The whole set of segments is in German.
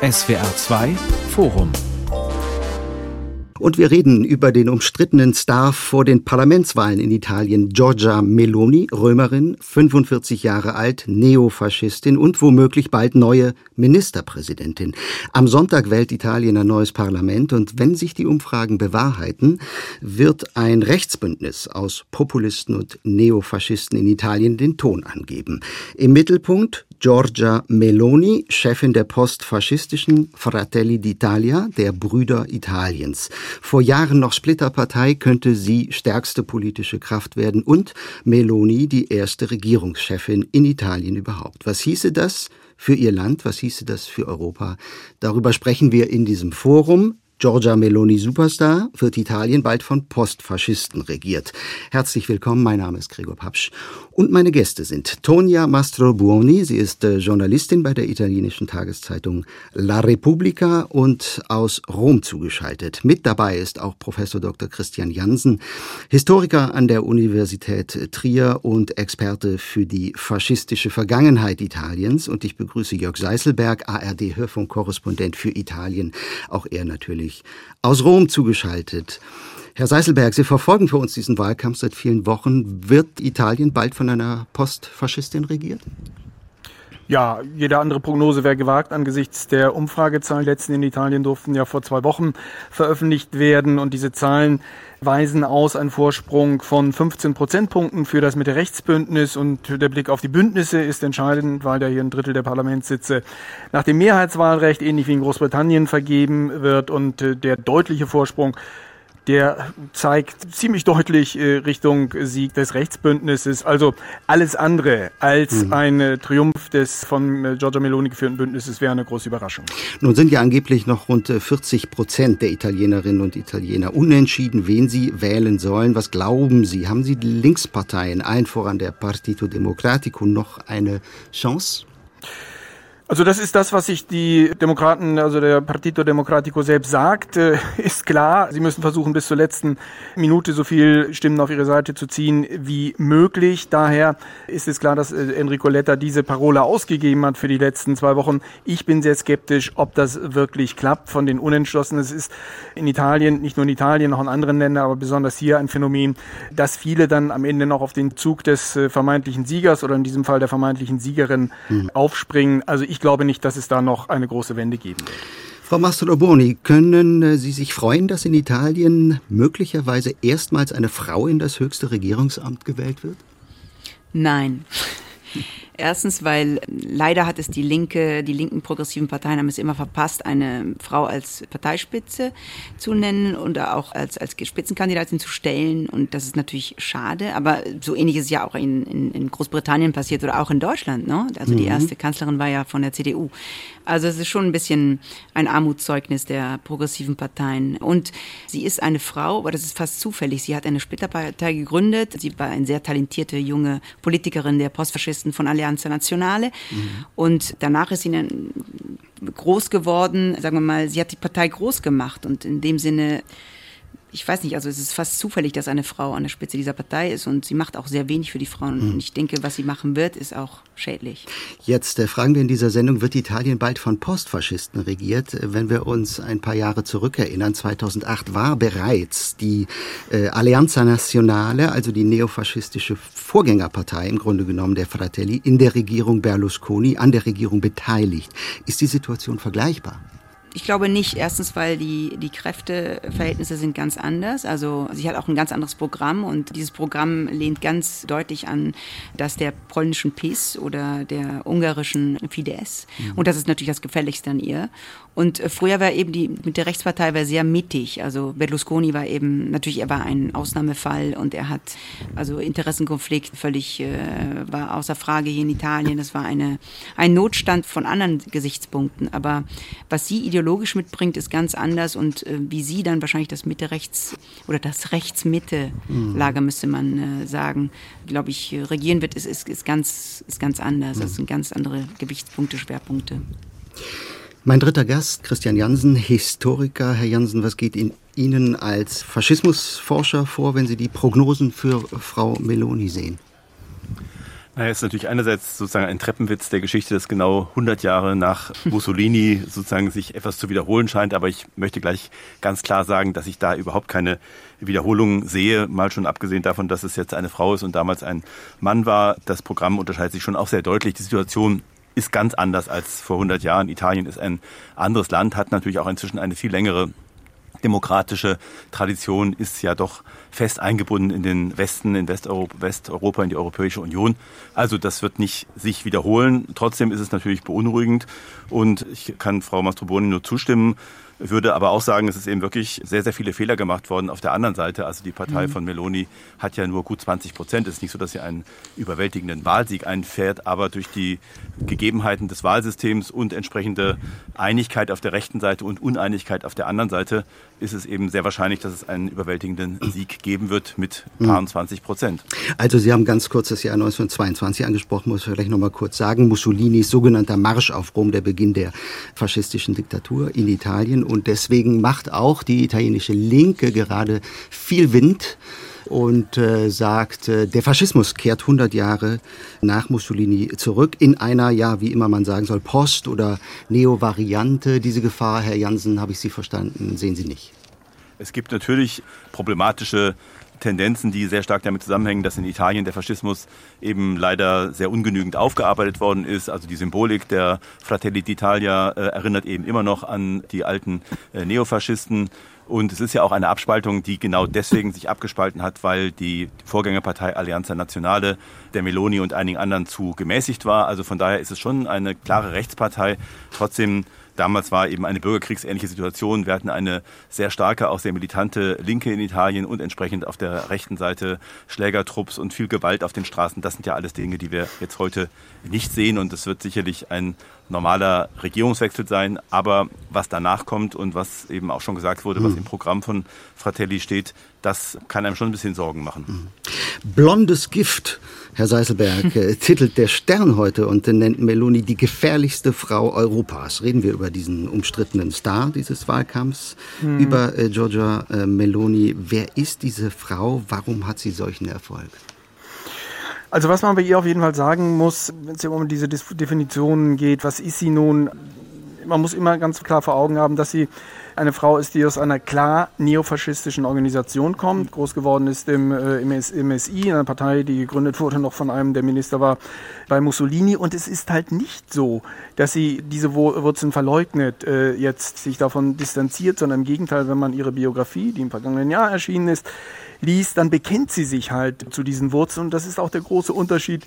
SWR 2 Forum und wir reden über den umstrittenen Star vor den Parlamentswahlen in Italien, Giorgia Meloni, Römerin, 45 Jahre alt, Neofaschistin und womöglich bald neue Ministerpräsidentin. Am Sonntag wählt Italien ein neues Parlament und wenn sich die Umfragen bewahrheiten, wird ein Rechtsbündnis aus Populisten und Neofaschisten in Italien den Ton angeben. Im Mittelpunkt Giorgia Meloni, Chefin der postfaschistischen Fratelli d'Italia, der Brüder Italiens. Vor Jahren noch Splitterpartei könnte sie stärkste politische Kraft werden und Meloni die erste Regierungschefin in Italien überhaupt. Was hieße das für ihr Land? Was hieße das für Europa? Darüber sprechen wir in diesem Forum. Giorgia Meloni Superstar wird Italien bald von Postfaschisten regiert. Herzlich willkommen, mein Name ist Gregor Papsch und meine Gäste sind Tonia Mastrobuoni, sie ist äh, Journalistin bei der italienischen Tageszeitung La Repubblica und aus Rom zugeschaltet. Mit dabei ist auch Professor Dr. Christian Jansen, Historiker an der Universität Trier und Experte für die faschistische Vergangenheit Italiens und ich begrüße Jörg Seiselberg, ARD Hörfunkkorrespondent für Italien, auch er natürlich natürlich aus Rom zugeschaltet. Herr Seiselberg, Sie verfolgen für uns diesen Wahlkampf seit vielen Wochen. Wird Italien bald von einer Postfaschistin regiert? Ja, jede andere Prognose wäre gewagt angesichts der Umfragezahlen. Letzten in Italien durften ja vor zwei Wochen veröffentlicht werden. Und diese Zahlen weisen aus einen Vorsprung von 15 Prozentpunkten für das Mitte-Rechtsbündnis. Und der Blick auf die Bündnisse ist entscheidend, weil ja hier ein Drittel der Parlamentssitze nach dem Mehrheitswahlrecht ähnlich wie in Großbritannien vergeben wird. Und äh, der deutliche Vorsprung der zeigt ziemlich deutlich äh, Richtung Sieg des Rechtsbündnisses. Also alles andere als mhm. ein äh, Triumph des von äh, Giorgia Meloni geführten Bündnisses wäre eine große Überraschung. Nun sind ja angeblich noch rund 40 Prozent der Italienerinnen und Italiener unentschieden, wen sie wählen sollen. Was glauben Sie? Haben Sie die Linksparteien, allen voran der Partito Democratico, noch eine Chance? Also das ist das, was sich die Demokraten, also der Partito Democratico selbst sagt, äh, ist klar. Sie müssen versuchen, bis zur letzten Minute so viel Stimmen auf ihre Seite zu ziehen wie möglich. Daher ist es klar, dass äh, Enrico Letta diese Parole ausgegeben hat für die letzten zwei Wochen. Ich bin sehr skeptisch, ob das wirklich klappt von den Unentschlossenen. Es ist in Italien, nicht nur in Italien, auch in anderen Ländern, aber besonders hier ein Phänomen, dass viele dann am Ende noch auf den Zug des äh, vermeintlichen Siegers oder in diesem Fall der vermeintlichen Siegerin mhm. aufspringen. Also ich ich glaube nicht, dass es da noch eine große Wende geben wird. Frau Mastroboni, können äh, Sie sich freuen, dass in Italien möglicherweise erstmals eine Frau in das höchste Regierungsamt gewählt wird? Nein. Erstens, weil leider hat es die linke, die linken progressiven Parteien haben es immer verpasst, eine Frau als Parteispitze zu nennen und auch als, als Spitzenkandidatin zu stellen. Und das ist natürlich schade. Aber so ähnlich ist es ja auch in, in, in Großbritannien passiert oder auch in Deutschland. Ne? Also die mhm. erste Kanzlerin war ja von der CDU. Also es ist schon ein bisschen ein Armutszeugnis der progressiven Parteien. Und sie ist eine Frau, aber das ist fast zufällig. Sie hat eine Splitterpartei gegründet. Sie war eine sehr talentierte junge Politikerin der Postfaschisten von Allianza Nazionale. Mhm. Und danach ist sie groß geworden. Sagen wir mal, sie hat die Partei groß gemacht und in dem Sinne ich weiß nicht, also es ist fast zufällig, dass eine Frau an der Spitze dieser Partei ist und sie macht auch sehr wenig für die Frauen. Mhm. Und ich denke, was sie machen wird, ist auch schädlich. Jetzt äh, fragen wir in dieser Sendung, wird Italien bald von Postfaschisten regiert? Äh, wenn wir uns ein paar Jahre zurückerinnern, 2008 war bereits die äh, Alleanza Nazionale, also die neofaschistische Vorgängerpartei im Grunde genommen der Fratelli, in der Regierung Berlusconi, an der Regierung beteiligt. Ist die Situation vergleichbar? Ich glaube nicht. Erstens, weil die, die Kräfteverhältnisse sind ganz anders. Also sie hat auch ein ganz anderes Programm und dieses Programm lehnt ganz deutlich an das der polnischen PIS oder der ungarischen Fidesz. Mhm. Und das ist natürlich das Gefälligste an ihr. Und äh, früher war eben die mit der Rechtspartei war sehr mittig. Also Berlusconi war eben natürlich er war ein Ausnahmefall und er hat also Interessenkonflikt völlig äh, war außer Frage hier in Italien. Das war eine ein Notstand von anderen Gesichtspunkten. Aber was sie ideologisch mitbringt, ist ganz anders und äh, wie sie dann wahrscheinlich das Mitte-Rechts oder das Rechts-Mitte-Lager müsste man äh, sagen, glaube ich, regieren wird, ist, ist, ist ganz ist ganz anders. Das sind ganz andere Gewichtspunkte, Schwerpunkte. Mein dritter Gast, Christian Jansen, Historiker. Herr Jansen, was geht in Ihnen als Faschismusforscher vor, wenn Sie die Prognosen für Frau Meloni sehen? Naja, es ist natürlich einerseits sozusagen ein Treppenwitz der Geschichte, dass genau 100 Jahre nach Mussolini sozusagen sich etwas zu wiederholen scheint. Aber ich möchte gleich ganz klar sagen, dass ich da überhaupt keine Wiederholung sehe. Mal schon abgesehen davon, dass es jetzt eine Frau ist und damals ein Mann war. Das Programm unterscheidet sich schon auch sehr deutlich. Die Situation ist ganz anders als vor 100 Jahren. Italien ist ein anderes Land, hat natürlich auch inzwischen eine viel längere demokratische Tradition ist ja doch fest eingebunden in den Westen, in Westeuropa, Westeuropa, in die Europäische Union. Also das wird nicht sich wiederholen. Trotzdem ist es natürlich beunruhigend und ich kann Frau Mastroboni nur zustimmen würde aber auch sagen, es ist eben wirklich sehr, sehr viele Fehler gemacht worden auf der anderen Seite. Also die Partei mhm. von Meloni hat ja nur gut 20 Prozent. Es ist nicht so, dass sie einen überwältigenden Wahlsieg einfährt, aber durch die Gegebenheiten des Wahlsystems und entsprechende Einigkeit auf der rechten Seite und Uneinigkeit auf der anderen Seite ist es eben sehr wahrscheinlich, dass es einen überwältigenden Sieg geben wird mit paar 20 Prozent. Also Sie haben ganz kurz das Jahr 1922 angesprochen, muss ich vielleicht noch mal kurz sagen. Mussolinis sogenannter Marsch auf Rom, der Beginn der faschistischen Diktatur in Italien. Und deswegen macht auch die italienische Linke gerade viel Wind und äh, sagt, äh, der Faschismus kehrt 100 Jahre nach Mussolini zurück in einer, ja, wie immer man sagen soll, Post- oder Neo-Variante. Diese Gefahr, Herr Jansen, habe ich Sie verstanden, sehen Sie nicht. Es gibt natürlich problematische Tendenzen, die sehr stark damit zusammenhängen, dass in Italien der Faschismus eben leider sehr ungenügend aufgearbeitet worden ist. Also die Symbolik der Fratelli d'Italia äh, erinnert eben immer noch an die alten äh, Neofaschisten. Und es ist ja auch eine Abspaltung, die genau deswegen sich abgespalten hat, weil die Vorgängerpartei Allianza Nazionale der Meloni und einigen anderen zu gemäßigt war. Also von daher ist es schon eine klare Rechtspartei. Trotzdem Damals war eben eine bürgerkriegsähnliche Situation. Wir hatten eine sehr starke, auch sehr militante Linke in Italien und entsprechend auf der rechten Seite Schlägertrupps und viel Gewalt auf den Straßen. Das sind ja alles Dinge, die wir jetzt heute nicht sehen und es wird sicherlich ein normaler Regierungswechsel sein. Aber was danach kommt und was eben auch schon gesagt wurde, was hm. im Programm von Fratelli steht, das kann einem schon ein bisschen Sorgen machen. Hm. Blondes Gift, Herr Seiselberg, äh, titelt der Stern heute und nennt Meloni die gefährlichste Frau Europas. Reden wir über diesen umstrittenen Star dieses Wahlkampfs, hm. über äh, Giorgia äh, Meloni. Wer ist diese Frau? Warum hat sie solchen Erfolg? Also was man bei ihr auf jeden Fall sagen muss, wenn es ja um diese Definitionen geht, was ist sie nun? Man muss immer ganz klar vor Augen haben, dass sie eine Frau ist, die aus einer klar neofaschistischen Organisation kommt, groß geworden ist im, äh, MSI, einer Partei, die gegründet wurde noch von einem, der Minister war bei Mussolini. Und es ist halt nicht so, dass sie diese Wurzeln verleugnet, äh, jetzt sich davon distanziert, sondern im Gegenteil, wenn man ihre Biografie, die im vergangenen Jahr erschienen ist, liest, dann bekennt sie sich halt zu diesen Wurzeln. Und das ist auch der große Unterschied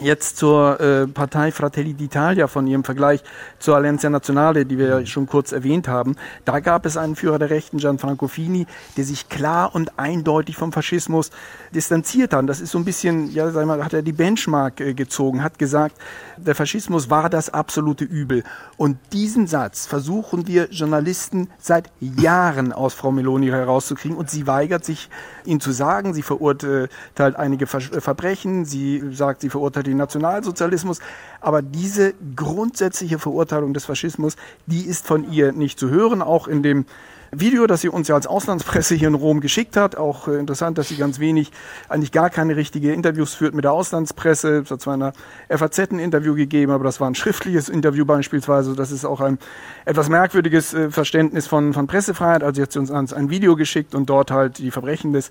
Jetzt zur äh, Partei Fratelli d'Italia von ihrem Vergleich zur Alleanza Nazionale, die wir schon kurz erwähnt haben. Da gab es einen Führer der Rechten, Gianfranco Fini, der sich klar und eindeutig vom Faschismus distanziert hat. Das ist so ein bisschen, ja, sag mal, hat er die Benchmark äh, gezogen, hat gesagt, der Faschismus war das absolute Übel. Und diesen Satz versuchen wir Journalisten seit Jahren aus Frau Meloni herauszukriegen und sie weigert sich, ihn zu sagen. Sie verurteilt einige Verbrechen, sie sagt, sie verurteilt den Nationalsozialismus. Aber diese grundsätzliche Verurteilung des Faschismus, die ist von ihr nicht zu hören, auch in dem Video, das sie uns ja als Auslandspresse hier in Rom geschickt hat. Auch äh, interessant, dass sie ganz wenig, eigentlich gar keine richtige Interviews führt mit der Auslandspresse. Es hat zwar in der FAZ ein Interview gegeben, aber das war ein schriftliches Interview beispielsweise. Das ist auch ein etwas merkwürdiges äh, Verständnis von, von Pressefreiheit. Also jetzt uns ein Video geschickt und dort halt die Verbrechen des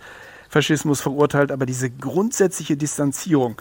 Faschismus verurteilt. Aber diese grundsätzliche Distanzierung,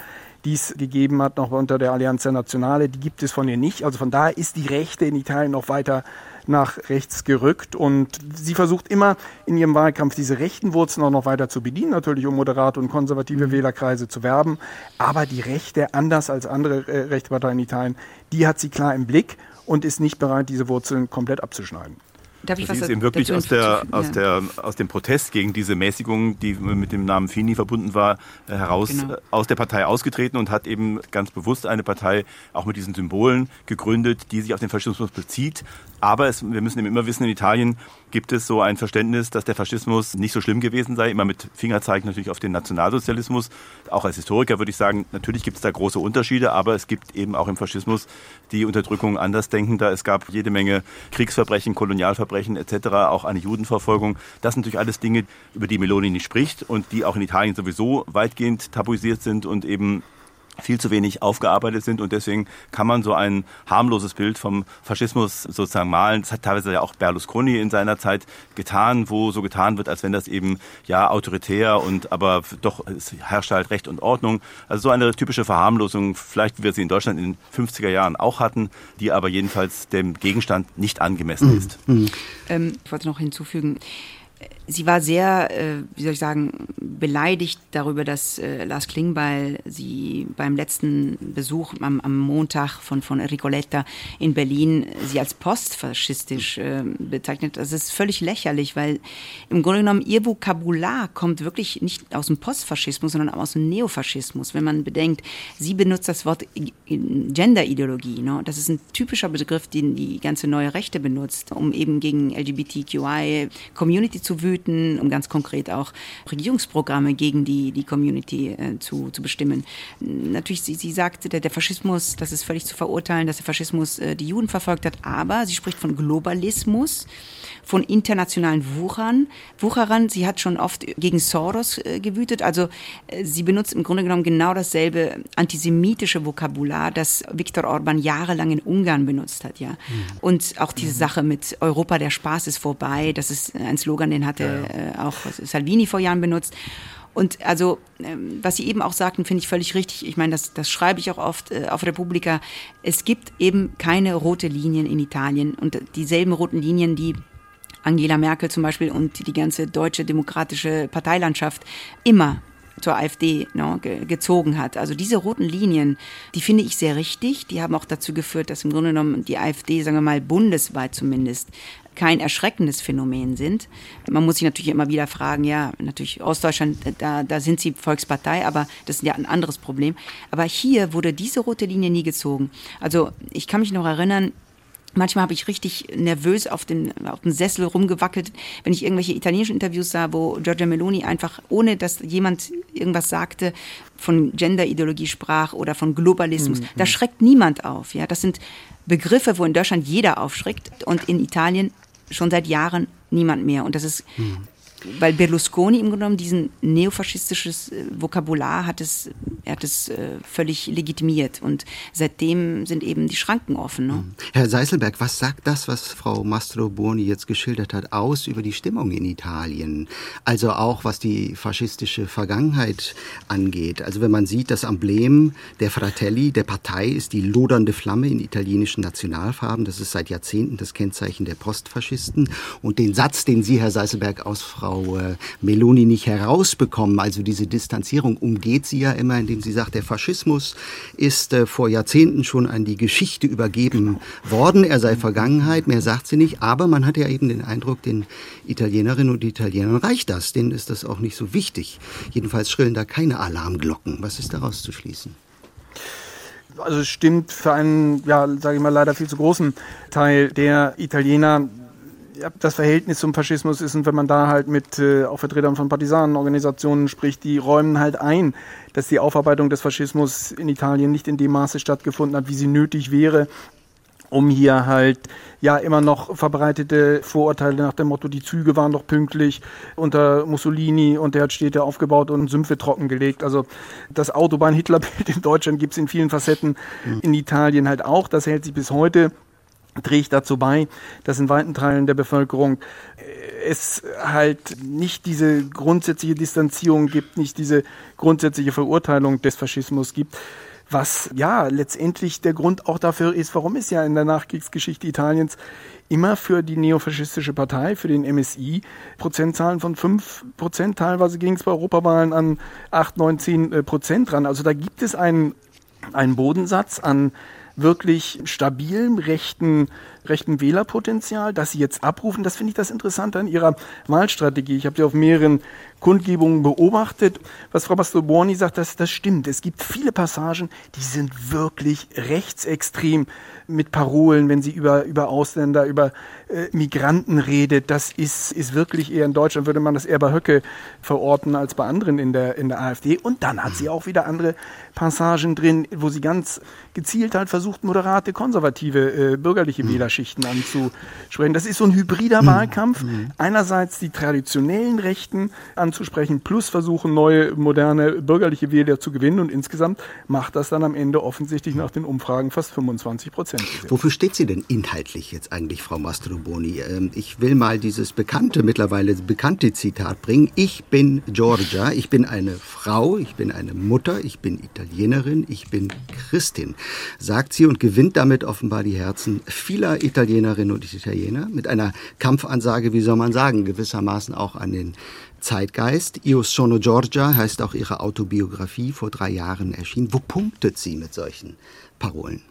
die es gegeben hat, noch unter der Allianza Nazionale, die gibt es von ihr nicht. Also von daher ist die Rechte in Italien noch weiter nach rechts gerückt und sie versucht immer in ihrem Wahlkampf diese rechten Wurzeln auch noch weiter zu bedienen, natürlich um moderate und konservative mhm. Wählerkreise zu werben, aber die Rechte, anders als andere äh, rechte Parteien in Italien, die hat sie klar im Blick und ist nicht bereit, diese Wurzeln komplett abzuschneiden. Darf ich was ist eben wirklich aus, der, aus, der, aus dem Protest gegen diese Mäßigung, die mit dem Namen Fini verbunden war, äh, heraus genau. Äh, aus der Partei ausgetreten und hat eben ganz bewusst eine Partei auch mit diesen Symbolen gegründet, die sich auf den Faschismus bezieht. Aber es, wir müssen eben immer wissen, in Italien gibt es so ein Verständnis, dass der Faschismus nicht so schlimm gewesen sei, immer mit Fingerzeichen natürlich auf den Nationalsozialismus. Auch als Historiker würde ich sagen, natürlich gibt es da große Unterschiede, aber es gibt eben auch im Faschismus die Unterdrückung Andersdenkender. Es gab jede Menge Kriegsverbrechen, Kolonialverbrechen etc., auch eine Judenverfolgung. Das sind natürlich alles Dinge, über die Meloni nicht spricht und die auch in Italien sowieso weitgehend tabuisiert sind und eben viel zu wenig aufgearbeitet sind und deswegen kann man so ein harmloses Bild vom Faschismus sozusagen malen. Das hat teilweise ja auch Berlusconi in seiner Zeit getan, wo so getan wird, als wenn das eben ja autoritär und aber doch es herrscht halt Recht und Ordnung. Also so eine typische Verharmlosung, vielleicht wie wir sie in Deutschland in den 50er Jahren auch hatten, die aber jedenfalls dem Gegenstand nicht angemessen ist. Mhm. Ähm, ich wollte noch hinzufügen, sie war sehr, äh, wie soll ich sagen, beleidigt darüber, dass äh, Lars Klingbeil sie beim letzten Besuch am, am Montag von, von Ricoletta in Berlin sie als postfaschistisch äh, bezeichnet. Das ist völlig lächerlich, weil im Grunde genommen ihr Vokabular kommt wirklich nicht aus dem Postfaschismus, sondern aus dem Neofaschismus. Wenn man bedenkt, sie benutzt das Wort Genderideologie. Ne? Das ist ein typischer Begriff, den die ganze neue Rechte benutzt, um eben gegen LGBTQI-Community zu wüten töten, um ganz konkret auch Regierungsprogramme gegen die, die Community äh, zu, zu bestimmen. Natürlich, sie, sie sagte, der, der Faschismus, das ist völlig zu verurteilen, dass der Faschismus äh, die Juden verfolgt hat, aber sie spricht von Globalismus von internationalen Wuchern, Wucherern. Sie hat schon oft gegen Soros äh, gewütet. Also äh, sie benutzt im Grunde genommen genau dasselbe antisemitische Vokabular, das Viktor Orban jahrelang in Ungarn benutzt hat. Ja. Mhm. Und auch diese mhm. Sache mit Europa, der Spaß ist vorbei. Das ist ein Slogan, den hatte ja. Äh, auch Salvini vor Jahren benutzt. Und also, ähm, was Sie eben auch sagten, finde ich völlig richtig. Ich meine, das, das schreibe ich auch oft äh, auf Republika. Es gibt eben keine rote Linien in Italien und dieselben roten Linien, die Angela Merkel zum Beispiel und die ganze deutsche demokratische Parteilandschaft immer zur AfD ne, ge gezogen hat. Also diese roten Linien, die finde ich sehr richtig. Die haben auch dazu geführt, dass im Grunde genommen die AfD, sagen wir mal, bundesweit zumindest kein erschreckendes Phänomen sind. Man muss sich natürlich immer wieder fragen, ja, natürlich Ostdeutschland, da, da sind sie Volkspartei, aber das ist ja ein anderes Problem. Aber hier wurde diese rote Linie nie gezogen. Also ich kann mich noch erinnern, Manchmal habe ich richtig nervös auf den, auf den Sessel rumgewackelt, wenn ich irgendwelche italienischen Interviews sah, wo Giorgia Meloni einfach, ohne dass jemand irgendwas sagte, von Genderideologie sprach oder von Globalismus. Mhm. Da schreckt niemand auf. Ja, das sind Begriffe, wo in Deutschland jeder aufschreckt und in Italien schon seit Jahren niemand mehr. Und das ist mhm weil Berlusconi im Grunde genommen diesen neofaschistisches äh, Vokabular hat es, er hat es äh, völlig legitimiert und seitdem sind eben die Schranken offen. Ne? Mhm. Herr Seiselberg, was sagt das, was Frau Mastro Boni jetzt geschildert hat, aus über die Stimmung in Italien? Also auch was die faschistische Vergangenheit angeht. Also wenn man sieht, das Emblem der Fratelli, der Partei, ist die lodernde Flamme in italienischen Nationalfarben. Das ist seit Jahrzehnten das Kennzeichen der Postfaschisten. Und den Satz, den Sie, Herr Seiselberg, aus Frau Frau äh, Meloni nicht herausbekommen. Also diese Distanzierung umgeht sie ja immer, indem sie sagt, der Faschismus ist äh, vor Jahrzehnten schon an die Geschichte übergeben worden. Er sei Vergangenheit, mehr sagt sie nicht. Aber man hat ja eben den Eindruck, den Italienerinnen und Italienern reicht das. Denen ist das auch nicht so wichtig. Jedenfalls schrillen da keine Alarmglocken. Was ist daraus zu schließen? Also es stimmt für einen, ja, sage ich mal, leider viel zu großen Teil der Italiener das Verhältnis zum Faschismus ist und wenn man da halt mit äh, auch Vertretern von Partisanenorganisationen spricht, die räumen halt ein, dass die Aufarbeitung des Faschismus in Italien nicht in dem Maße stattgefunden hat, wie sie nötig wäre, um hier halt ja immer noch verbreitete Vorurteile nach dem Motto, die Züge waren doch pünktlich unter Mussolini und der hat Städte aufgebaut und Sümpfe trockengelegt. Also das Autobahn-Hitlerbild in Deutschland gibt es in vielen Facetten, mhm. in Italien halt auch. Das hält sich bis heute trägt dazu bei, dass in weiten Teilen der Bevölkerung. Es halt nicht diese grundsätzliche Distanzierung gibt, nicht diese grundsätzliche Verurteilung des Faschismus gibt, was ja letztendlich der Grund auch dafür ist, warum es ja in der Nachkriegsgeschichte Italiens immer für die neofaschistische Partei, für den MSI, Prozentzahlen von fünf Prozent, teilweise ging es bei Europawahlen an acht, neun, zehn äh, Prozent dran. Also da gibt es einen, einen Bodensatz an wirklich stabilem rechten, rechten Wählerpotenzial, das sie jetzt abrufen. Das finde ich das Interessante an ihrer Wahlstrategie. Ich habe sie auf mehreren Kundgebungen beobachtet. Was Frau Mastroborni sagt, das, das stimmt. Es gibt viele Passagen, die sind wirklich rechtsextrem mit Parolen, wenn sie über, über Ausländer, über äh, Migranten redet. Das ist, ist wirklich eher in Deutschland würde man das eher bei Höcke verorten als bei anderen in der, in der AfD. Und dann hat sie auch wieder andere Passagen drin, wo sie ganz gezielt halt versucht, moderate, konservative, äh, bürgerliche mhm. Wählerschichten anzusprechen. Das ist so ein hybrider mhm. Wahlkampf. Mhm. Einerseits die traditionellen Rechten an anzusprechen, plus versuchen, neue, moderne bürgerliche Wähler zu gewinnen. Und insgesamt macht das dann am Ende offensichtlich nach den Umfragen fast 25 Prozent. Wofür steht sie denn inhaltlich jetzt eigentlich, Frau Mastroboni? Ähm, ich will mal dieses bekannte, mittlerweile bekannte Zitat bringen. Ich bin Georgia, ich bin eine Frau, ich bin eine Mutter, ich bin Italienerin, ich bin Christin, sagt sie und gewinnt damit offenbar die Herzen vieler Italienerinnen und Italiener mit einer Kampfansage, wie soll man sagen, gewissermaßen auch an den Zeitgeist. Io sono Giorgia heißt auch ihre Autobiografie vor drei Jahren erschienen. Wo punktet sie mit solchen Parolen?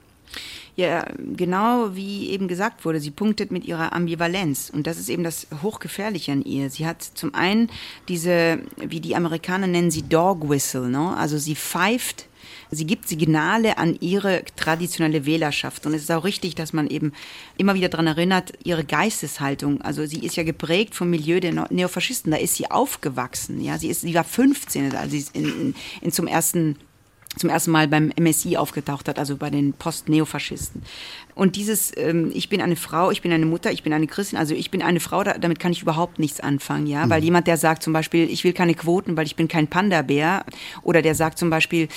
Ja, genau wie eben gesagt wurde, sie punktet mit ihrer Ambivalenz. Und das ist eben das Hochgefährliche an ihr. Sie hat zum einen diese, wie die Amerikaner nennen sie Dog Whistle, ne? also sie pfeift Sie gibt Signale an ihre traditionelle Wählerschaft. Und es ist auch richtig, dass man eben immer wieder daran erinnert, ihre Geisteshaltung. Also sie ist ja geprägt vom Milieu der Neofaschisten. Da ist sie aufgewachsen. Ja, sie ist, sie war 15, als sie in, in, in zum ersten zum ersten Mal beim MSI aufgetaucht hat, also bei den Post-Neofaschisten. Und dieses, ähm, ich bin eine Frau, ich bin eine Mutter, ich bin eine Christin, also ich bin eine Frau, da, damit kann ich überhaupt nichts anfangen, ja. Mhm. Weil jemand, der sagt zum Beispiel, ich will keine Quoten, weil ich bin kein Panda-Bär, oder der sagt zum Beispiel,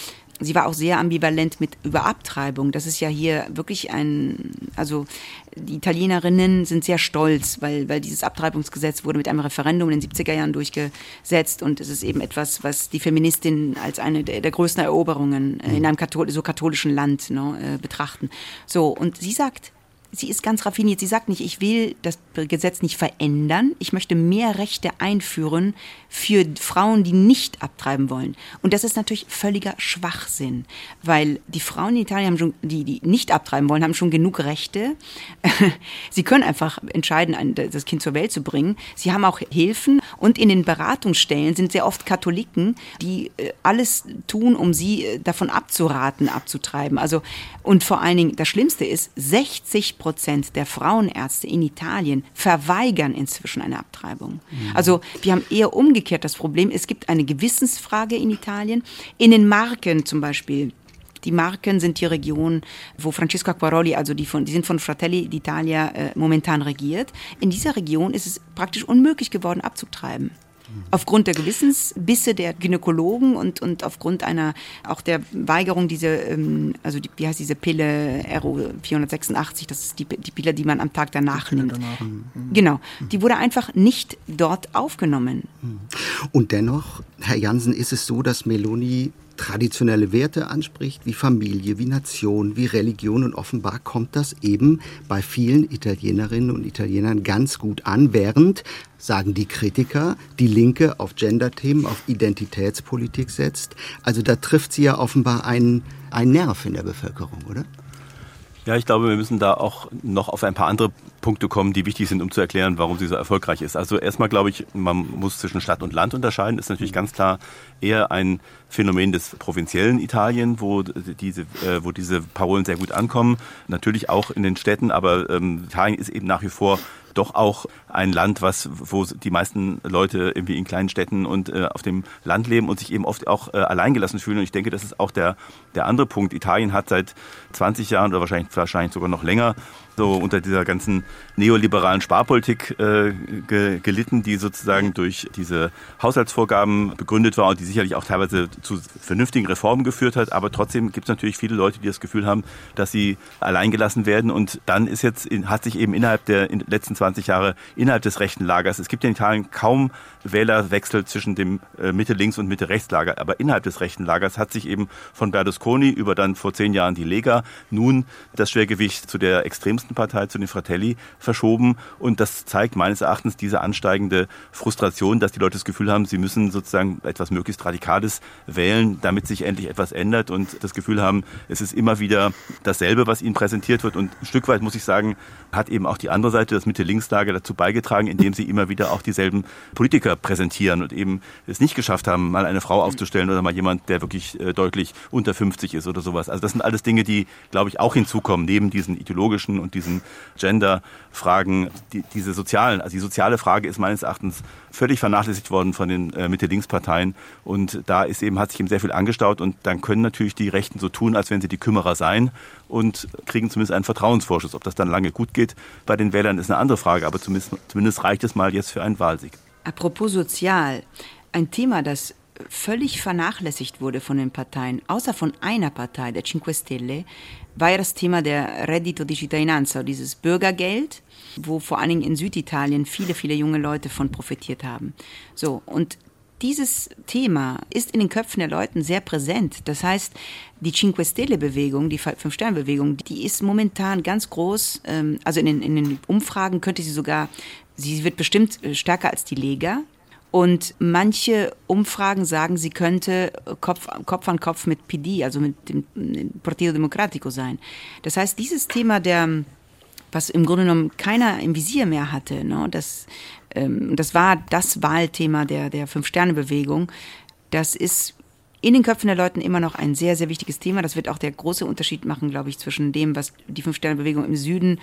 sie war auch sehr ambivalent mit über Abtreibung. Das ist ja hier wirklich ein, also die Italienerinnen sind sehr stolz, weil, weil dieses Abtreibungsgesetz wurde mit einem Referendum in den 70er Jahren durchgesetzt und es ist eben etwas, was die Feministinnen als eine der, der größten Eroberungen äh, in einem Kathol so katholischen Land ne, äh, betrachten. So, und sie sagt, sie ist ganz raffiniert. Sie sagt nicht, ich will das Gesetz nicht verändern. Ich möchte mehr Rechte einführen für Frauen, die nicht abtreiben wollen. Und das ist natürlich völliger Schwachsinn, weil die Frauen in Italien haben schon, die, die nicht abtreiben wollen, haben schon genug Rechte. sie können einfach entscheiden, das Kind zur Welt zu bringen. Sie haben auch Hilfen und in den Beratungsstellen sind sehr oft Katholiken, die äh, alles tun, um sie äh, davon abzuraten, abzutreiben. Also, und vor allen Dingen, das Schlimmste ist, 60 Prozent der Frauenärzte in Italien verweigern inzwischen eine Abtreibung. Mhm. Also wir haben eher umgekehrt das Problem. Es gibt eine Gewissensfrage in Italien. In den Marken zum Beispiel die Marken sind die Region, wo Francesco Acquaroli, also die, von, die sind von Fratelli d'Italia äh, momentan regiert. In dieser Region ist es praktisch unmöglich geworden, abzutreiben. Aufgrund der Gewissensbisse der Gynäkologen und, und aufgrund einer, auch der Weigerung, diese, ähm, also die, wie heißt diese Pille RO 486, das ist die, die Pille, die man am Tag danach nimmt. Danach. Mhm. Genau, die wurde einfach nicht dort aufgenommen. Und dennoch, Herr Jansen, ist es so, dass Meloni traditionelle Werte anspricht, wie Familie, wie Nation, wie Religion. Und offenbar kommt das eben bei vielen Italienerinnen und Italienern ganz gut an, während, sagen die Kritiker, die Linke auf Gender-Themen, auf Identitätspolitik setzt. Also da trifft sie ja offenbar einen, einen Nerv in der Bevölkerung, oder? Ja, ich glaube, wir müssen da auch noch auf ein paar andere Punkte kommen, die wichtig sind, um zu erklären, warum sie so erfolgreich ist. Also erstmal glaube ich, man muss zwischen Stadt und Land unterscheiden. Ist natürlich ganz klar eher ein Phänomen des provinziellen Italien, wo diese, äh, wo diese Parolen sehr gut ankommen. Natürlich auch in den Städten, aber ähm, Italien ist eben nach wie vor doch auch ein Land, was, wo die meisten Leute irgendwie in kleinen Städten und äh, auf dem Land leben und sich eben oft auch äh, alleingelassen fühlen. Und ich denke, das ist auch der, der andere Punkt. Italien hat seit 20 Jahren oder wahrscheinlich, wahrscheinlich sogar noch länger so unter dieser ganzen neoliberalen Sparpolitik äh, ge gelitten, die sozusagen durch diese Haushaltsvorgaben begründet war und die sicherlich auch teilweise zu vernünftigen Reformen geführt hat. Aber trotzdem gibt es natürlich viele Leute, die das Gefühl haben, dass sie alleingelassen werden. Und dann ist jetzt, hat sich eben innerhalb der letzten 20 Jahre innerhalb des rechten Lagers, es gibt in Italien kaum Wählerwechsel zwischen dem äh, Mitte-Links- und Mitte-Rechts-Lager, aber innerhalb des rechten Lagers hat sich eben von Berlusconi über dann vor zehn Jahren die Lega nun das Schwergewicht zu der extremsten Partei, zu den Fratelli, verschoben. Und das zeigt meines Erachtens diese ansteigende Frustration, dass die Leute das Gefühl haben, sie müssen sozusagen etwas möglichst Radikales wählen, damit sich endlich etwas ändert und das Gefühl haben, es ist immer wieder dasselbe, was ihnen präsentiert wird. Und ein Stück weit, muss ich sagen, hat eben auch die andere Seite, das Mitte-Links-Lager, dazu beigetragen, indem sie immer wieder auch dieselben Politiker präsentieren und eben es nicht geschafft haben, mal eine Frau aufzustellen oder mal jemand, der wirklich äh, deutlich unter 50 ist oder sowas. Also das sind alles Dinge, die, glaube ich, auch hinzukommen, neben diesen ideologischen und diesen Gender-Fragen, die, diese sozialen, also die soziale Frage ist meines Erachtens völlig vernachlässigt worden von den äh, Mitte-Links-Parteien und da ist eben, hat sich eben sehr viel angestaut und dann können natürlich die Rechten so tun, als wenn sie die Kümmerer seien und kriegen zumindest einen Vertrauensvorschuss. Ob das dann lange gut geht bei den Wählern ist eine andere Frage, aber zumindest, zumindest reicht es mal jetzt für einen Wahlsieg. Apropos sozial. ein Thema, das völlig vernachlässigt wurde von den Parteien, außer von einer Partei, der Cinque Stelle, war ja das Thema der Reddito di Cittadinanza, dieses Bürgergeld, wo vor allen Dingen in Süditalien viele, viele junge Leute von profitiert haben. So, und dieses Thema ist in den Köpfen der Leuten sehr präsent. Das heißt, die Cinque Stelle-Bewegung, die Fünf-Sterne-Bewegung, die ist momentan ganz groß. Ähm, also in den, in den Umfragen könnte sie sogar, sie wird bestimmt äh, stärker als die Lega. Und manche Umfragen sagen, sie könnte Kopf, Kopf an Kopf mit PD, also mit dem Partido Democratico sein. Das heißt, dieses Thema der, was im Grunde genommen keiner im Visier mehr hatte, ne, das, ähm, das war das Wahlthema der, der Fünf-Sterne-Bewegung. Das ist in den Köpfen der Leuten immer noch ein sehr, sehr wichtiges Thema. Das wird auch der große Unterschied machen, glaube ich, zwischen dem, was die Fünf-Sterne-Bewegung im Süden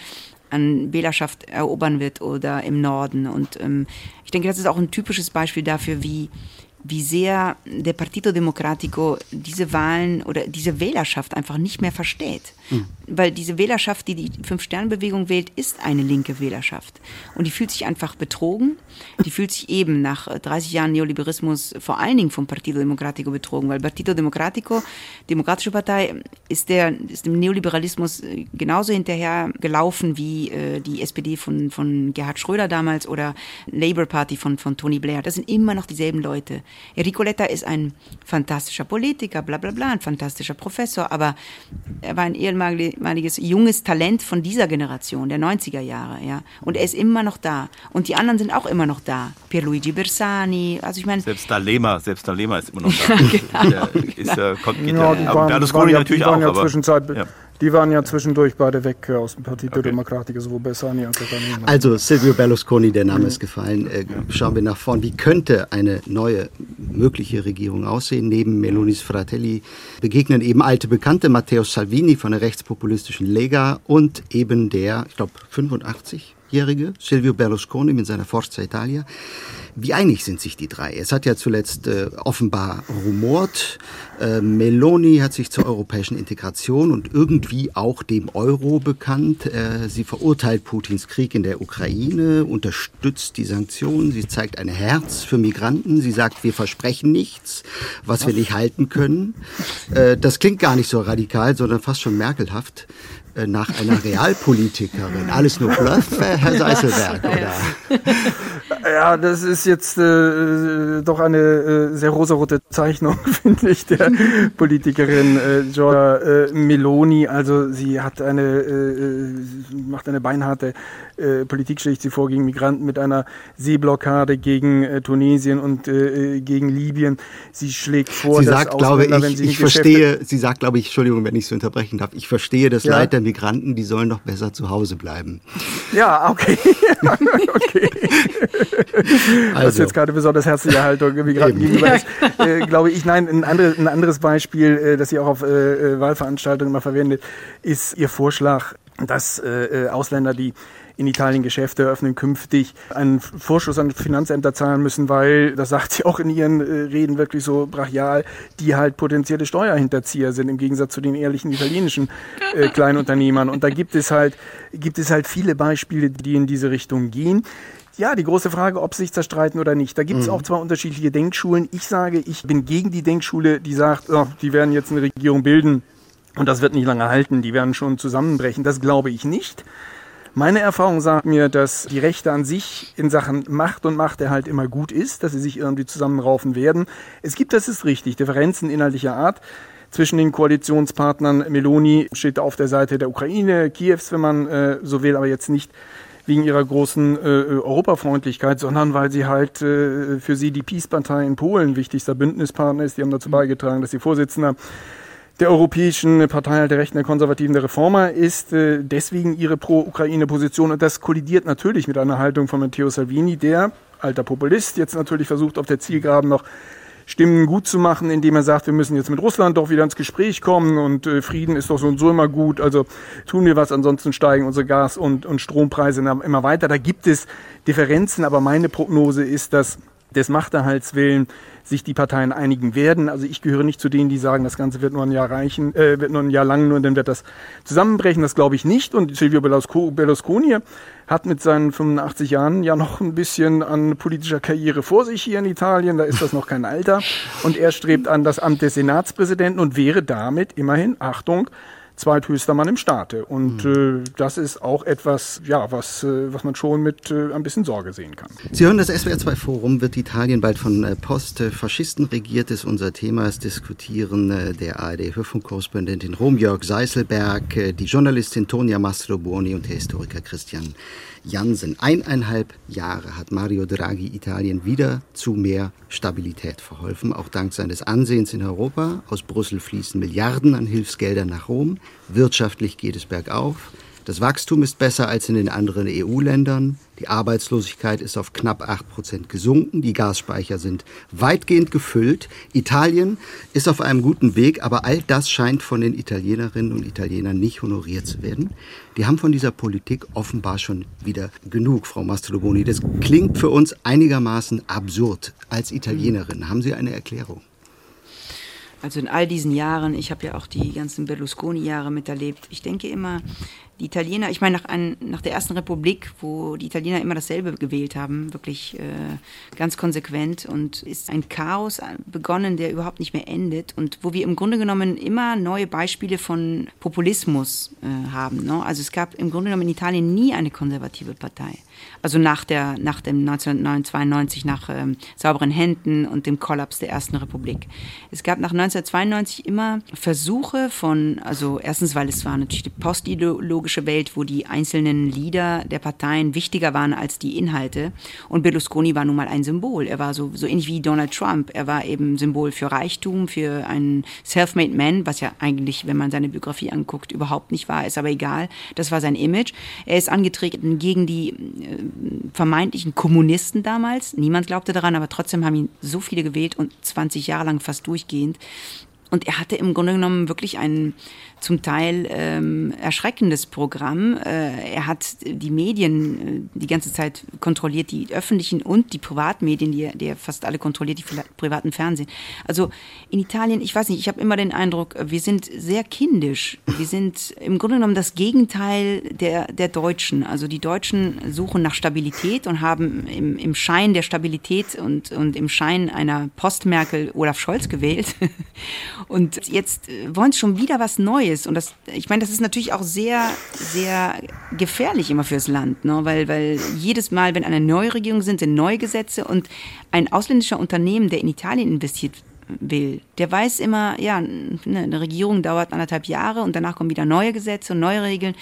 an Wählerschaft erobern wird oder im Norden. Und ähm, ich denke, das ist auch ein typisches Beispiel dafür, wie wie sehr der Partito Democratico diese Wahlen oder diese Wählerschaft einfach nicht mehr versteht. Mhm. Weil diese Wählerschaft, die die Fünf-Sterne-Bewegung wählt, ist eine linke Wählerschaft. Und die fühlt sich einfach betrogen. Die fühlt sich eben nach 30 Jahren Neoliberalismus vor allen Dingen vom Partito Democratico betrogen, weil Partito Democratico, Demokratische Partei, ist, der, ist dem Neoliberalismus äh, genauso hinterher gelaufen wie äh, die SPD von, von Gerhard Schröder damals oder Labour Party von, von Tony Blair. Das sind immer noch dieselben Leute. Enrico Letta ist ein fantastischer Politiker, bla bla bla, ein fantastischer Professor, aber er war ein ehemaliges junges Talent von dieser Generation, der 90er Jahre, ja. Und er ist immer noch da. Und die anderen sind auch immer noch da. Pierluigi Bersani, also ich meine. Selbst D'Alema, selbst D'Alema ist immer noch da. ja, genau, der ist, äh, kommt, geht ja, ja, Berlusconi natürlich auch, ja Zwischenzeit, ja. Die waren ja zwischendurch beide weg aus dem Partito okay. Democratico, sowohl Bersani als auch Danilo. Also Silvio Berlusconi, der Name mhm. ist gefallen. Äh, schauen wir nach vorn. Wie könnte eine neue mögliche Regierung aussehen? Neben Melonis Fratelli begegnen eben alte Bekannte, Matteo Salvini von der rechtspopulistischen Lega und eben der, ich glaube, 85-jährige Silvio Berlusconi mit seiner Forza Italia. Wie einig sind sich die drei? Es hat ja zuletzt äh, offenbar rumort. Äh, Meloni hat sich zur europäischen Integration und irgendwie auch dem Euro bekannt. Äh, sie verurteilt Putins Krieg in der Ukraine, unterstützt die Sanktionen. Sie zeigt ein Herz für Migranten. Sie sagt, wir versprechen nichts, was wir nicht halten können. Äh, das klingt gar nicht so radikal, sondern fast schon merkelhaft. Äh, nach einer Realpolitikerin. Alles nur Bluff, äh, Herr Seiselberg, oder? Ja, das ist jetzt äh, doch eine äh, sehr rosarote Zeichnung, finde ich, der Politikerin äh, Giorgia äh, Meloni. Also sie hat eine, äh, macht eine beinharte äh, Politik, schlägt sie vor gegen Migranten mit einer Seeblockade gegen äh, Tunesien und äh, gegen Libyen. Sie schlägt vor, sie sagt, glaube ich, ich verstehe, sie sagt, glaube ich, Entschuldigung, wenn ich so unterbrechen darf, ich verstehe das ja. Leid der Migranten, die sollen doch besser zu Hause bleiben. Ja, okay. okay. Also. Das ist jetzt gerade besonders herzliche Haltung Migranten Eben. gegenüber ist, äh, glaube ich. Nein, ein, andere, ein anderes Beispiel, äh, das sie auch auf äh, äh Wahlveranstaltungen immer verwendet, ist ihr Vorschlag, dass äh, äh, Ausländer, die in Italien Geschäfte eröffnen, künftig einen Vorschuss an Finanzämter zahlen müssen, weil, das sagt sie auch in ihren äh, Reden wirklich so brachial, die halt potenzielle Steuerhinterzieher sind, im Gegensatz zu den ehrlichen italienischen äh, Kleinunternehmern. Und da gibt es halt, gibt es halt viele Beispiele, die in diese Richtung gehen. Ja, die große Frage, ob sie sich zerstreiten oder nicht. Da gibt es mhm. auch zwar unterschiedliche Denkschulen. Ich sage, ich bin gegen die Denkschule, die sagt, oh, die werden jetzt eine Regierung bilden und das wird nicht lange halten, die werden schon zusammenbrechen. Das glaube ich nicht. Meine Erfahrung sagt mir, dass die Rechte an sich in Sachen Macht und Machterhalt immer gut ist, dass sie sich irgendwie zusammenraufen werden. Es gibt, das ist richtig, Differenzen inhaltlicher Art zwischen den Koalitionspartnern. Meloni steht auf der Seite der Ukraine, Kiews, wenn man äh, so will, aber jetzt nicht wegen ihrer großen äh, Europafreundlichkeit, sondern weil sie halt äh, für sie die Peace-Partei in Polen wichtigster Bündnispartner ist. Die haben dazu beigetragen, dass sie Vorsitzender der Europäischen Partei der Rechten, der Konservativen, der Reformer ist äh, deswegen ihre Pro-Ukraine-Position und das kollidiert natürlich mit einer Haltung von Matteo Salvini, der, alter Populist, jetzt natürlich versucht auf der Zielgraben noch Stimmen gut zu machen, indem er sagt, wir müssen jetzt mit Russland doch wieder ins Gespräch kommen und äh, Frieden ist doch so und so immer gut, also tun wir was, ansonsten steigen unsere Gas- und, und Strompreise immer weiter. Da gibt es Differenzen, aber meine Prognose ist, dass des Machterhalts willen sich die Parteien einigen werden. Also ich gehöre nicht zu denen, die sagen, das Ganze wird nur ein Jahr reichen, äh, wird nur ein Jahr lang, nur dann wird das zusammenbrechen. Das glaube ich nicht. Und Silvio Berlusconi hat mit seinen 85 Jahren ja noch ein bisschen an politischer Karriere vor sich hier in Italien. Da ist das noch kein Alter. Und er strebt an das Amt des Senatspräsidenten und wäre damit immerhin, Achtung, zweithöchster Mann im Staate. Und mhm. äh, das ist auch etwas, ja, was, äh, was man schon mit äh, ein bisschen Sorge sehen kann. Sie hören das SWR2-Forum. Wird Italien bald von äh, Postfaschisten regiert? Ist unser Thema. Es diskutieren äh, der ARD-Hörfunkkorrespondent in Rom, Jörg Seiselberg, äh, die Journalistin Tonia Mastrobuoni und der Historiker Christian Jansen. Eineinhalb Jahre hat Mario Draghi Italien wieder zu mehr Stabilität verholfen, auch dank seines Ansehens in Europa. Aus Brüssel fließen Milliarden an Hilfsgeldern nach Rom. Wirtschaftlich geht es bergauf. Das Wachstum ist besser als in den anderen EU-Ländern. Die Arbeitslosigkeit ist auf knapp 8 Prozent gesunken. Die Gasspeicher sind weitgehend gefüllt. Italien ist auf einem guten Weg, aber all das scheint von den Italienerinnen und Italienern nicht honoriert zu werden. Die haben von dieser Politik offenbar schon wieder genug, Frau Mastroboni. Das klingt für uns einigermaßen absurd. Als Italienerin haben Sie eine Erklärung? Also in all diesen Jahren, ich habe ja auch die ganzen Berlusconi-Jahre miterlebt. Ich denke immer, die Italiener, ich meine, nach, ein, nach der ersten Republik, wo die Italiener immer dasselbe gewählt haben, wirklich äh, ganz konsequent und ist ein Chaos begonnen, der überhaupt nicht mehr endet und wo wir im Grunde genommen immer neue Beispiele von Populismus äh, haben. Ne? Also es gab im Grunde genommen in Italien nie eine konservative Partei. Also nach, der, nach dem 1992, nach ähm, sauberen Händen und dem Kollaps der ersten Republik. Es gab nach 1992 immer Versuche von, also erstens, weil es war natürlich die postideologische ideologische Welt, wo die einzelnen Lieder der Parteien wichtiger waren als die Inhalte. Und Berlusconi war nun mal ein Symbol. Er war so, so ähnlich wie Donald Trump. Er war eben Symbol für Reichtum, für einen self-made man, was ja eigentlich, wenn man seine Biografie anguckt, überhaupt nicht war, ist aber egal. Das war sein Image. Er ist angetreten gegen die vermeintlichen Kommunisten damals. Niemand glaubte daran, aber trotzdem haben ihn so viele gewählt und 20 Jahre lang fast durchgehend. Und er hatte im Grunde genommen wirklich einen zum Teil ähm, erschreckendes Programm. Äh, er hat die Medien äh, die ganze Zeit kontrolliert, die öffentlichen und die Privatmedien, die, er fast alle kontrolliert, die privaten Fernsehen. Also in Italien, ich weiß nicht, ich habe immer den Eindruck, wir sind sehr kindisch. Wir sind im Grunde genommen das Gegenteil der, der Deutschen. Also die Deutschen suchen nach Stabilität und haben im, im Schein der Stabilität und, und im Schein einer Post-Merkel Olaf Scholz gewählt. Und jetzt wollen sie schon wieder was Neues Neues. Und das, ich meine, das ist natürlich auch sehr, sehr gefährlich immer fürs Land, ne? weil, weil jedes Mal, wenn eine neue Regierung sind, sind neue Gesetze und ein ausländischer Unternehmen, der in Italien investiert will, der weiß immer, ja, ne, eine Regierung dauert anderthalb Jahre und danach kommen wieder neue Gesetze und neue Regeln.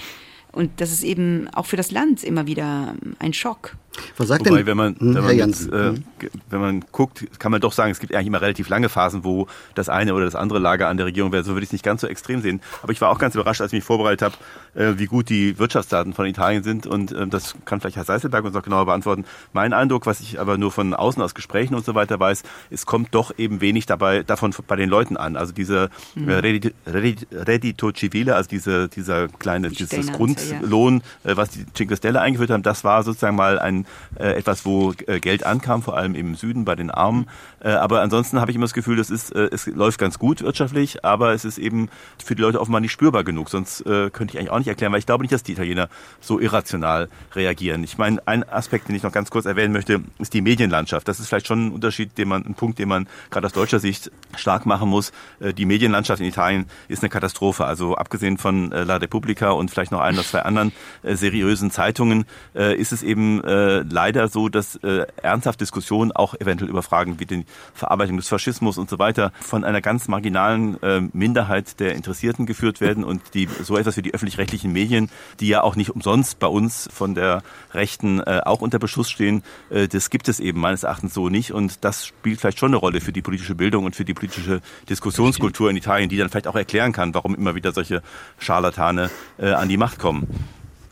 Und das ist eben auch für das Land immer wieder ein Schock. Was sagt Wobei, denn, wenn man, hm, wenn man, jetzt, äh, hm. wenn man guckt, kann man doch sagen, es gibt eigentlich immer relativ lange Phasen, wo das eine oder das andere Lager an der Regierung wäre. So würde ich es nicht ganz so extrem sehen. Aber ich war auch ganz überrascht, als ich mich vorbereitet habe, äh, wie gut die Wirtschaftsdaten von Italien sind. Und äh, das kann vielleicht Herr Seiselberg uns noch genauer beantworten. Mein Eindruck, was ich aber nur von außen aus Gesprächen und so weiter weiß, es kommt doch eben wenig dabei davon bei den Leuten an. Also diese mhm. Reddito, Reddito Civile, also diese, dieser kleine, dieses Grundlohn, ja. was die Cinque Stelle eingeführt haben, das war sozusagen mal ein äh, etwas, wo äh, Geld ankam, vor allem im Süden bei den Armen. Äh, aber ansonsten habe ich immer das Gefühl, das ist, äh, es läuft ganz gut wirtschaftlich, aber es ist eben für die Leute offenbar nicht spürbar genug. Sonst äh, könnte ich eigentlich auch nicht erklären, weil ich glaube nicht, dass die Italiener so irrational reagieren. Ich meine, ein Aspekt, den ich noch ganz kurz erwähnen möchte, ist die Medienlandschaft. Das ist vielleicht schon ein Unterschied, den man, ein Punkt, den man gerade aus deutscher Sicht stark machen muss. Äh, die Medienlandschaft in Italien ist eine Katastrophe. Also abgesehen von äh, La Repubblica und vielleicht noch ein oder zwei anderen äh, seriösen Zeitungen ist es eben leider so, dass äh, ernsthaft Diskussionen auch eventuell über Fragen wie die Verarbeitung des Faschismus und so weiter von einer ganz marginalen äh, Minderheit der Interessierten geführt werden und die so etwas wie die öffentlich-rechtlichen Medien, die ja auch nicht umsonst bei uns von der Rechten äh, auch unter Beschuss stehen, äh, das gibt es eben meines Erachtens so nicht und das spielt vielleicht schon eine Rolle für die politische Bildung und für die politische Diskussionskultur in Italien, die dann vielleicht auch erklären kann, warum immer wieder solche Scharlatane äh, an die Macht kommen.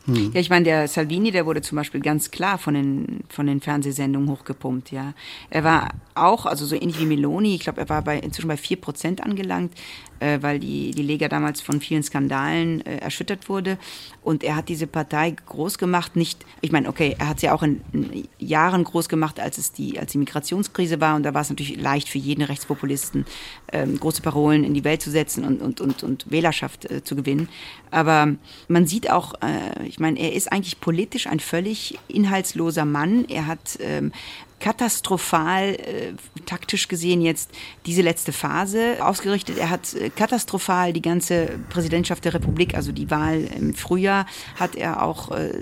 Hm. Ja, ich meine, der Salvini, der wurde zum Beispiel ganz klar von den, von den Fernsehsendungen hochgepumpt, ja. Er war auch, also so ähnlich wie Meloni, ich glaube, er war bei, inzwischen bei vier Prozent angelangt, äh, weil die, die Lega damals von vielen Skandalen äh, erschüttert wurde. Und er hat diese Partei groß gemacht, nicht, ich meine, okay, er hat sie auch in, in, Jahren groß gemacht, als es die, als die Migrationskrise war. Und da war es natürlich leicht für jeden Rechtspopulisten, ähm, große Parolen in die Welt zu setzen und, und, und, und Wählerschaft äh, zu gewinnen. Aber man sieht auch, äh, ich meine, er ist eigentlich politisch ein völlig inhaltsloser Mann. Er hat ähm, katastrophal äh, taktisch gesehen jetzt diese letzte Phase ausgerichtet. Er hat äh, katastrophal die ganze Präsidentschaft der Republik, also die Wahl im Frühjahr, hat er auch äh,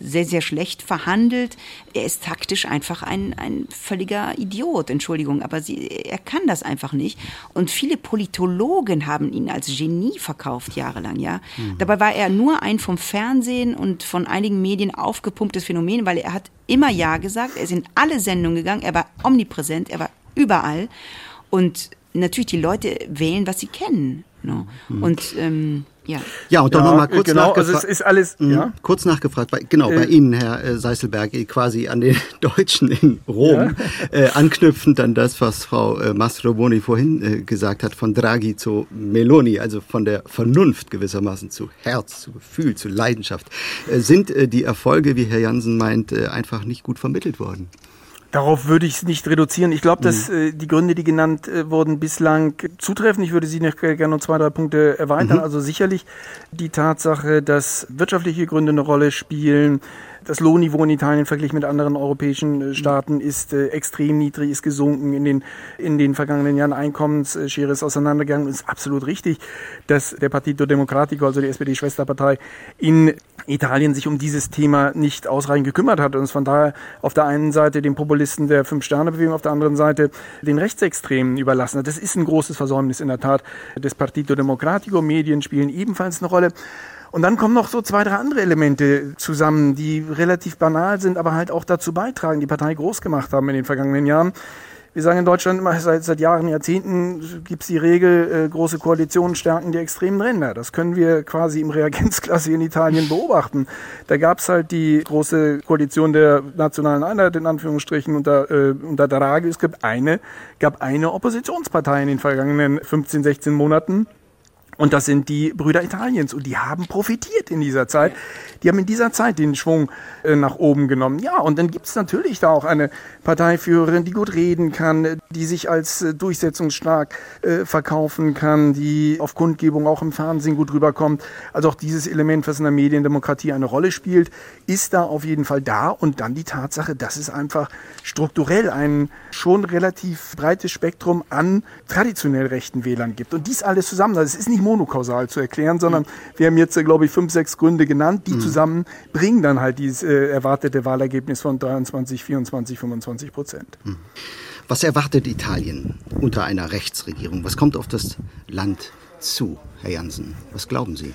sehr, sehr schlecht verhandelt. Er ist taktisch einfach ein, ein völliger Idiot, Entschuldigung, aber sie, er kann das einfach nicht. Und viele Politologen haben ihn als Genie verkauft jahrelang, ja. Mhm. Dabei war er nur ein vom Fernsehen und von einigen Medien aufgepumptes Phänomen, weil er hat immer Ja gesagt, er ist in alle Sendungen gegangen, er war omnipräsent, er war überall. Und natürlich, die Leute wählen, was sie kennen. No? Mhm. Und ähm, ja. Ja, und doch ja, nochmal kurz genau, also es ist alles, mh, ja. kurz nachgefragt, bei, genau, äh, bei Ihnen, Herr äh, Seiselberg, quasi an den Deutschen in Rom, ja. äh, anknüpfend an das, was Frau äh, Mastroboni vorhin äh, gesagt hat, von Draghi zu Meloni, also von der Vernunft gewissermaßen zu Herz, zu Gefühl, zu Leidenschaft, äh, sind äh, die Erfolge, wie Herr Jansen meint, äh, einfach nicht gut vermittelt worden. Darauf würde ich es nicht reduzieren. Ich glaube, dass mhm. äh, die Gründe, die genannt äh, wurden, bislang zutreffen. Ich würde sie noch gerne noch zwei, drei Punkte erweitern. Mhm. Also sicherlich die Tatsache, dass wirtschaftliche Gründe eine Rolle spielen, das Lohnniveau in Italien verglichen mit anderen europäischen äh, Staaten ist äh, extrem niedrig, ist gesunken. In den, in den vergangenen Jahren Einkommensschere ist auseinandergegangen. Es ist absolut richtig, dass der Partito Democratico, also die SPD-Schwesterpartei, in Italien sich um dieses Thema nicht ausreichend gekümmert hat und es von daher auf der einen Seite den Populisten der Fünf-Sterne-Bewegung, auf der anderen Seite den Rechtsextremen überlassen hat. Das ist ein großes Versäumnis in der Tat des Partito Democratico. Medien spielen ebenfalls eine Rolle. Und dann kommen noch so zwei, drei andere Elemente zusammen, die relativ banal sind, aber halt auch dazu beitragen, die Partei groß gemacht haben in den vergangenen Jahren. Wir sagen in Deutschland immer seit, seit Jahren, Jahrzehnten gibt es die Regel, äh, große Koalitionen stärken die extremen Ränder. Das können wir quasi im Reagenzklasse in Italien beobachten. Da gab es halt die große Koalition der nationalen Einheit, in Anführungsstrichen, unter, äh, unter Draghi. Es gibt eine, gab eine Oppositionspartei in den vergangenen 15, 16 Monaten, und das sind die Brüder Italiens. Und die haben profitiert in dieser Zeit. Die haben in dieser Zeit den Schwung äh, nach oben genommen. Ja, und dann gibt's natürlich da auch eine Parteiführerin, die gut reden kann, die sich als äh, durchsetzungsstark äh, verkaufen kann, die auf Kundgebung auch im Fernsehen gut rüberkommt. Also auch dieses Element, was in der Mediendemokratie eine Rolle spielt, ist da auf jeden Fall da. Und dann die Tatsache, dass es einfach strukturell ein schon relativ breites Spektrum an traditionell rechten Wählern gibt. Und dies alles zusammen, das ist nicht monokausal zu erklären, sondern mhm. wir haben jetzt, glaube ich, fünf, sechs Gründe genannt, die mhm. zusammen bringen dann halt dieses äh, erwartete Wahlergebnis von 23, 24, 25 Prozent. Mhm. Was erwartet Italien unter einer Rechtsregierung? Was kommt auf das Land zu, Herr Jansen? Was glauben Sie?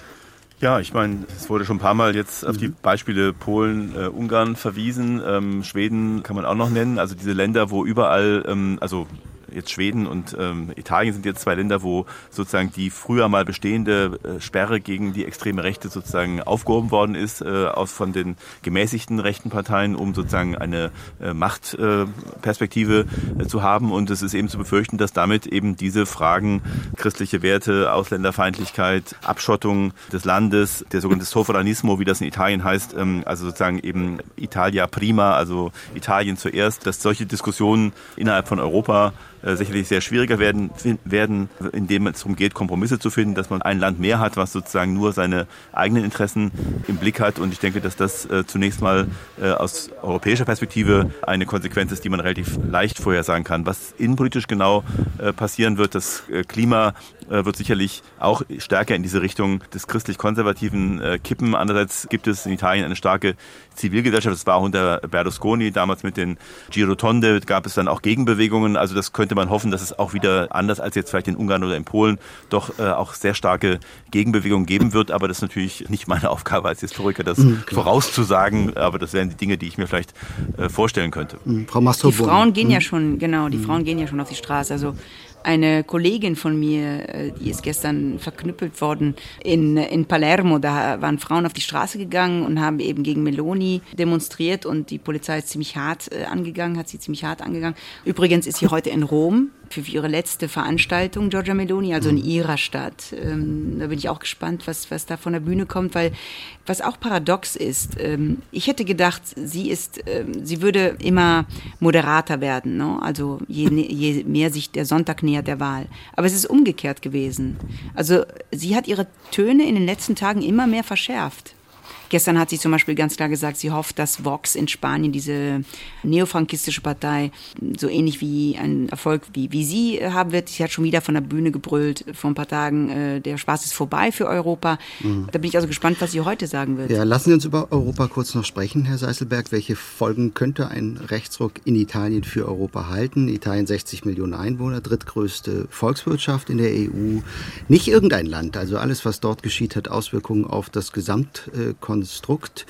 Ja, ich meine, es wurde schon ein paar Mal jetzt auf die mhm. Beispiele Polen, äh, Ungarn verwiesen. Ähm, Schweden kann man auch noch nennen. Also diese Länder, wo überall, ähm, also jetzt Schweden und ähm, Italien sind jetzt zwei Länder, wo sozusagen die früher mal bestehende äh, Sperre gegen die extreme Rechte sozusagen aufgehoben worden ist äh, aus von den gemäßigten rechten Parteien, um sozusagen eine äh, Machtperspektive äh, zu haben. Und es ist eben zu befürchten, dass damit eben diese Fragen christliche Werte, Ausländerfeindlichkeit, Abschottung des Landes, der sogenannte Sovranismo, wie das in Italien heißt, ähm, also sozusagen eben Italia prima, also Italien zuerst, dass solche Diskussionen innerhalb von Europa sicherlich sehr schwieriger werden, werden, indem es darum geht, Kompromisse zu finden, dass man ein Land mehr hat, was sozusagen nur seine eigenen Interessen im Blick hat. Und ich denke, dass das äh, zunächst mal äh, aus europäischer Perspektive eine Konsequenz ist, die man relativ leicht vorhersagen kann. Was innenpolitisch genau äh, passieren wird, das äh, Klima äh, wird sicherlich auch stärker in diese Richtung des christlich-konservativen kippen. Andererseits gibt es in Italien eine starke Zivilgesellschaft. Das war auch unter Berlusconi, damals mit den Girotonde gab es dann auch Gegenbewegungen. Also das könnte man hoffen, dass es auch wieder anders als jetzt vielleicht in Ungarn oder in Polen doch äh, auch sehr starke Gegenbewegungen geben wird. Aber das ist natürlich nicht meine Aufgabe als Historiker, das mhm, vorauszusagen. Aber das wären die Dinge, die ich mir vielleicht äh, vorstellen könnte. Mhm, Frau Mastro Die Frauen gehen mhm. ja schon, genau, die mhm. Frauen gehen ja schon auf die Straße. Also Eine Kollegin von mir, äh, die ist gestern verknüppelt worden in, in Palermo. Da waren Frauen auf die Straße gegangen und haben eben gegen Meloni demonstriert und die Polizei ist ziemlich hart äh, angegangen, hat sie ziemlich hart angegangen. Übrigens ist sie heute in Rom für ihre letzte Veranstaltung, Giorgia Meloni, also in mhm. ihrer Stadt. Ähm, da bin ich auch gespannt, was, was da von der Bühne kommt, weil was auch paradox ist, ähm, ich hätte gedacht, sie ist, ähm, sie würde immer moderater werden, ne? also je, je mehr sich der Sonntag nähert der Wahl. Aber es ist umgekehrt gewesen. Also sie hat ihre Töne in den letzten Tagen immer mehr verschärft. Gestern hat sie zum Beispiel ganz klar gesagt, sie hofft, dass Vox in Spanien, diese neofrankistische Partei, so ähnlich wie ein Erfolg wie, wie sie haben wird. Sie hat schon wieder von der Bühne gebrüllt vor ein paar Tagen, äh, der Spaß ist vorbei für Europa. Mhm. Da bin ich also gespannt, was sie heute sagen wird. Ja, lassen Sie uns über Europa kurz noch sprechen, Herr Seiselberg. Welche Folgen könnte ein Rechtsruck in Italien für Europa halten? Italien 60 Millionen Einwohner, drittgrößte Volkswirtschaft in der EU. Nicht irgendein Land, also alles, was dort geschieht, hat Auswirkungen auf das Gesamtkonzept Konstrukt.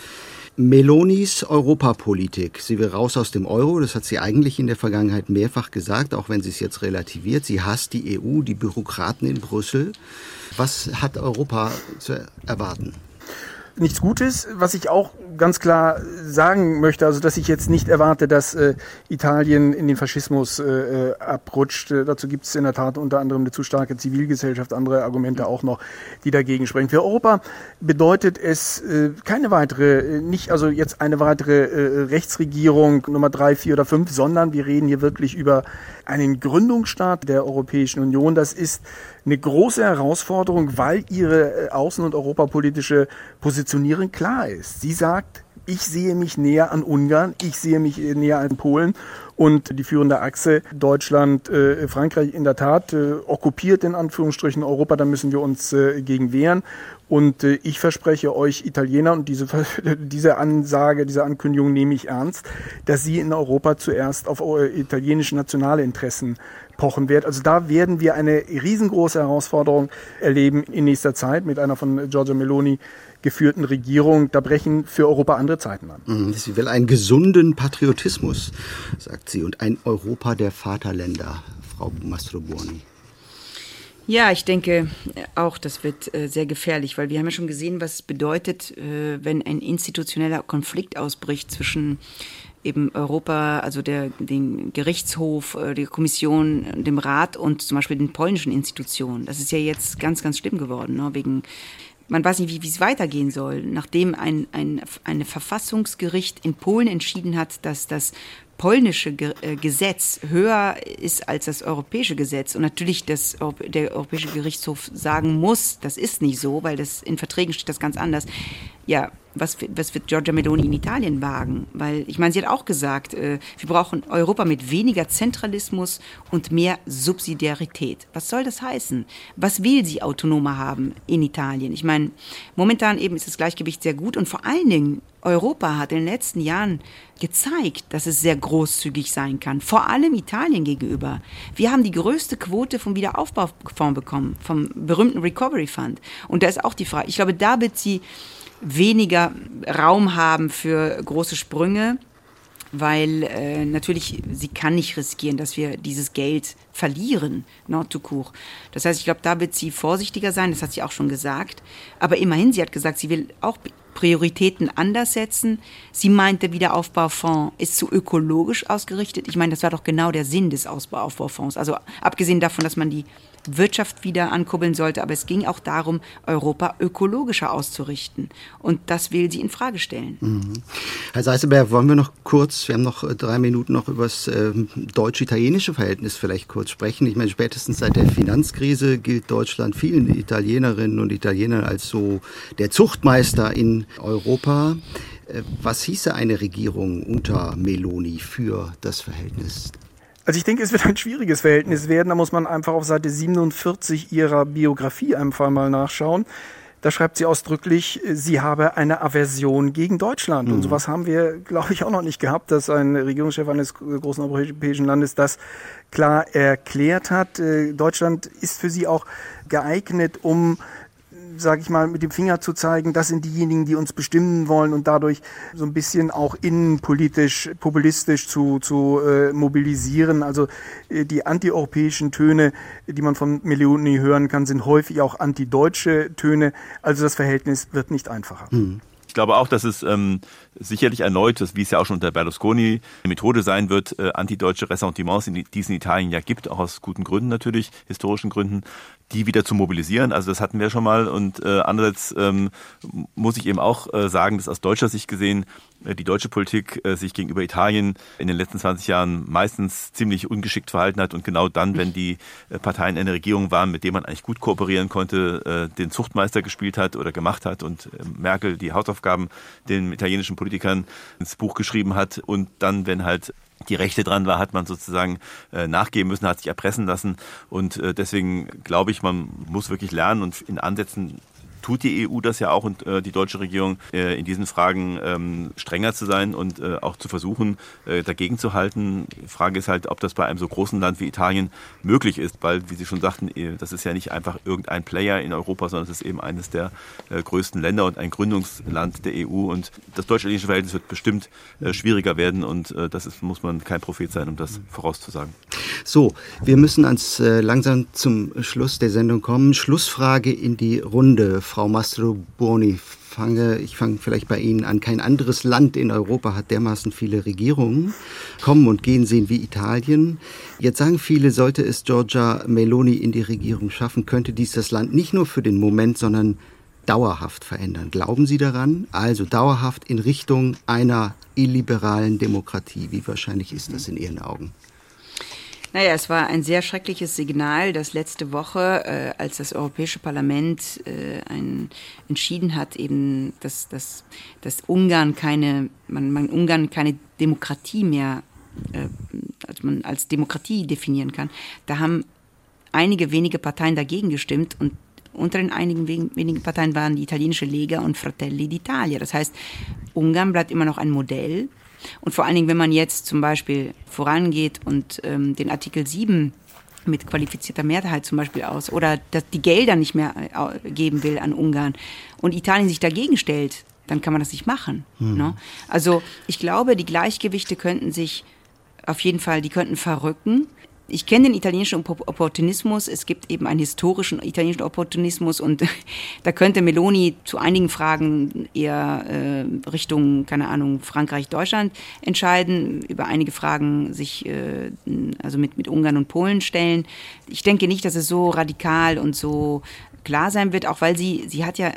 Melonis Europapolitik. Sie will raus aus dem Euro, das hat sie eigentlich in der Vergangenheit mehrfach gesagt, auch wenn sie es jetzt relativiert. Sie hasst die EU, die Bürokraten in Brüssel. Was hat Europa zu erwarten? nichts Gutes. Was ich auch ganz klar sagen möchte, also dass ich jetzt nicht erwarte, dass äh, Italien in den Faschismus äh, äh abrutscht. Äh, dazu gibt es in der Tat unter anderem eine zu starke Zivilgesellschaft, andere Argumente auch noch, die dagegen sprechen. Für Europa bedeutet es äh, keine weitere, äh, nicht also jetzt eine weitere äh, Rechtsregierung Nummer drei, vier oder fünf, sondern wir reden hier wirklich über einen Gründungsstaat der Europäischen Union. Das ist eine große Herausforderung, weil ihre äh, außen- und europapolitische Positionierung klar ist. Sie sagt, ich sehe mich näher an Ungarn, ich sehe mich näher an Polen und die führende Achse Deutschland, äh, Frankreich in der Tat äh, okkupiert in Anführungsstrichen Europa, da müssen wir uns äh, gegen wehren. Und äh, ich verspreche euch Italiener, und diese, diese Ansage, diese Ankündigung nehme ich ernst, dass sie in Europa zuerst auf italienische nationale Interessen pochen wird. Also da werden wir eine riesengroße Herausforderung erleben in nächster Zeit mit einer von Giorgio Meloni geführten Regierung. Da brechen für Europa andere Zeiten an. Sie will einen gesunden Patriotismus, sagt sie, und ein Europa der Vaterländer, Frau Mastrobuoni. Ja, ich denke auch, das wird äh, sehr gefährlich, weil wir haben ja schon gesehen, was es bedeutet, äh, wenn ein institutioneller Konflikt ausbricht zwischen eben Europa, also der, den Gerichtshof, äh, die Kommission, dem Rat und zum Beispiel den polnischen Institutionen. Das ist ja jetzt ganz, ganz schlimm geworden, ne? wegen man weiß nicht, wie, es weitergehen soll, nachdem ein, ein eine Verfassungsgericht in Polen entschieden hat, dass das polnische äh, Gesetz höher ist als das europäische Gesetz und natürlich das, der Europäische Gerichtshof sagen muss, das ist nicht so, weil das in Verträgen steht das ganz anders. Ja, was, was wird Giorgia Meloni in Italien wagen? Weil ich meine, sie hat auch gesagt, äh, wir brauchen Europa mit weniger Zentralismus und mehr Subsidiarität. Was soll das heißen? Was will sie autonomer haben in Italien? Ich meine, momentan eben ist das Gleichgewicht sehr gut und vor allen Dingen Europa hat in den letzten Jahren gezeigt, dass es sehr großzügig sein kann, vor allem Italien gegenüber. Wir haben die größte Quote vom Wiederaufbaufonds bekommen, vom berühmten Recovery Fund. Und da ist auch die Frage, ich glaube, da wird sie weniger Raum haben für große Sprünge, weil äh, natürlich sie kann nicht riskieren, dass wir dieses Geld verlieren, court. Das heißt, ich glaube, da wird sie vorsichtiger sein, das hat sie auch schon gesagt. Aber immerhin, sie hat gesagt, sie will auch Prioritäten anders setzen. Sie meint, der Wiederaufbaufonds ist zu ökologisch ausgerichtet. Ich meine, das war doch genau der Sinn des Ausbaufonds. Also abgesehen davon, dass man die Wirtschaft wieder ankurbeln sollte, aber es ging auch darum, Europa ökologischer auszurichten. Und das will sie in Frage stellen. Mhm. Herr Seiselberg, wollen wir noch kurz, wir haben noch äh, drei Minuten noch über das äh, deutsch-italienische Verhältnis vielleicht kurz sprechen. Ich meine, spätestens seit der Finanzkrise gilt Deutschland vielen Italienerinnen und Italienern als so der Zuchtmeister in Europa. Äh, was hieße eine Regierung unter Meloni für das Verhältnis also ich denke, es wird ein schwieriges Verhältnis werden. Da muss man einfach auf Seite 47 ihrer Biografie einfach mal nachschauen. Da schreibt sie ausdrücklich, sie habe eine Aversion gegen Deutschland. Mhm. Und sowas haben wir, glaube ich, auch noch nicht gehabt, dass ein Regierungschef eines großen europäischen Landes das klar erklärt hat. Äh, Deutschland ist für sie auch geeignet, um sage ich mal, mit dem Finger zu zeigen, das sind diejenigen, die uns bestimmen wollen und dadurch so ein bisschen auch innenpolitisch, populistisch zu, zu äh, mobilisieren. Also äh, die antieuropäischen Töne, die man von Meloni hören kann, sind häufig auch antideutsche Töne. Also das Verhältnis wird nicht einfacher. Mhm. Ich glaube auch, dass es ähm, sicherlich erneut, wie es ja auch schon unter Berlusconi eine Methode sein wird, äh, antideutsche Ressentiments, die es in Italien ja gibt, auch aus guten Gründen natürlich, historischen Gründen, die wieder zu mobilisieren. Also das hatten wir schon mal. Und äh, andererseits ähm, muss ich eben auch äh, sagen, dass aus deutscher Sicht gesehen äh, die deutsche Politik äh, sich gegenüber Italien in den letzten 20 Jahren meistens ziemlich ungeschickt verhalten hat und genau dann, wenn die äh, Parteien in der Regierung waren, mit denen man eigentlich gut kooperieren konnte, äh, den Zuchtmeister gespielt hat oder gemacht hat und äh, Merkel die Hausaufgaben den italienischen Politikern ins Buch geschrieben hat und dann, wenn halt die Rechte dran war, hat man sozusagen äh, nachgeben müssen, hat sich erpressen lassen. Und äh, deswegen glaube ich, man muss wirklich lernen und in Ansätzen tut die EU das ja auch und äh, die deutsche Regierung äh, in diesen Fragen ähm, strenger zu sein und äh, auch zu versuchen, äh, dagegen zu halten. Die Frage ist halt, ob das bei einem so großen Land wie Italien möglich ist, weil, wie Sie schon sagten, äh, das ist ja nicht einfach irgendein Player in Europa, sondern es ist eben eines der äh, größten Länder und ein Gründungsland der EU. Und das deutsch-italienische Verhältnis wird bestimmt schwieriger werden und das ist, muss man kein Prophet sein, um das vorauszusagen. So, wir müssen ans langsam zum Schluss der Sendung kommen. Schlussfrage in die Runde. Frau Mastro Boni, fange, ich fange vielleicht bei Ihnen an. Kein anderes Land in Europa hat dermaßen viele Regierungen. Kommen und gehen sehen wie Italien. Jetzt sagen viele, sollte es Giorgia Meloni in die Regierung schaffen, könnte dies das Land nicht nur für den Moment, sondern dauerhaft verändern. Glauben Sie daran? Also dauerhaft in Richtung einer illiberalen Demokratie. Wie wahrscheinlich ist das in Ihren Augen? Naja, es war ein sehr schreckliches Signal, dass letzte Woche, äh, als das Europäische Parlament äh, ein, entschieden hat, eben, dass, dass, dass Ungarn keine, man, man Ungarn keine Demokratie mehr, äh, als man als Demokratie definieren kann, da haben einige wenige Parteien dagegen gestimmt und unter den einigen wenigen Parteien waren die italienische Lega und Fratelli d'Italia. Das heißt, Ungarn bleibt immer noch ein Modell und vor allen Dingen, wenn man jetzt zum Beispiel vorangeht und ähm, den Artikel 7 mit qualifizierter Mehrheit zum Beispiel aus oder dass die Gelder nicht mehr äh, geben will an Ungarn und Italien sich dagegen stellt, dann kann man das nicht machen. Mhm. Ne? Also ich glaube, die Gleichgewichte könnten sich auf jeden Fall, die könnten verrücken ich kenne den italienischen Opportunismus. Es gibt eben einen historischen italienischen Opportunismus und da könnte Meloni zu einigen Fragen eher äh, Richtung, keine Ahnung, Frankreich, Deutschland entscheiden, über einige Fragen sich äh, also mit, mit Ungarn und Polen stellen. Ich denke nicht, dass es so radikal und so klar sein wird, auch weil sie, sie hat ja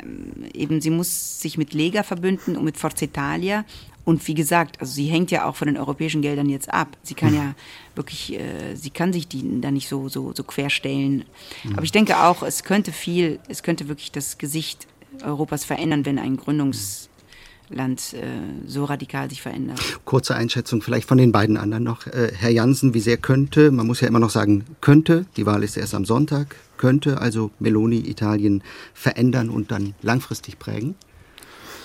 eben, sie muss sich mit Lega verbünden und mit Forza Italia und wie gesagt, also sie hängt ja auch von den europäischen Geldern jetzt ab. Sie kann hm. ja wirklich, äh, sie kann sich die da nicht so, so, so querstellen. Aber ich denke auch, es könnte viel, es könnte wirklich das Gesicht Europas verändern, wenn ein Gründungsland äh, so radikal sich verändert. Kurze Einschätzung vielleicht von den beiden anderen noch. Äh, Herr Jansen, wie sehr könnte, man muss ja immer noch sagen, könnte, die Wahl ist erst am Sonntag, könnte also Meloni Italien verändern und dann langfristig prägen?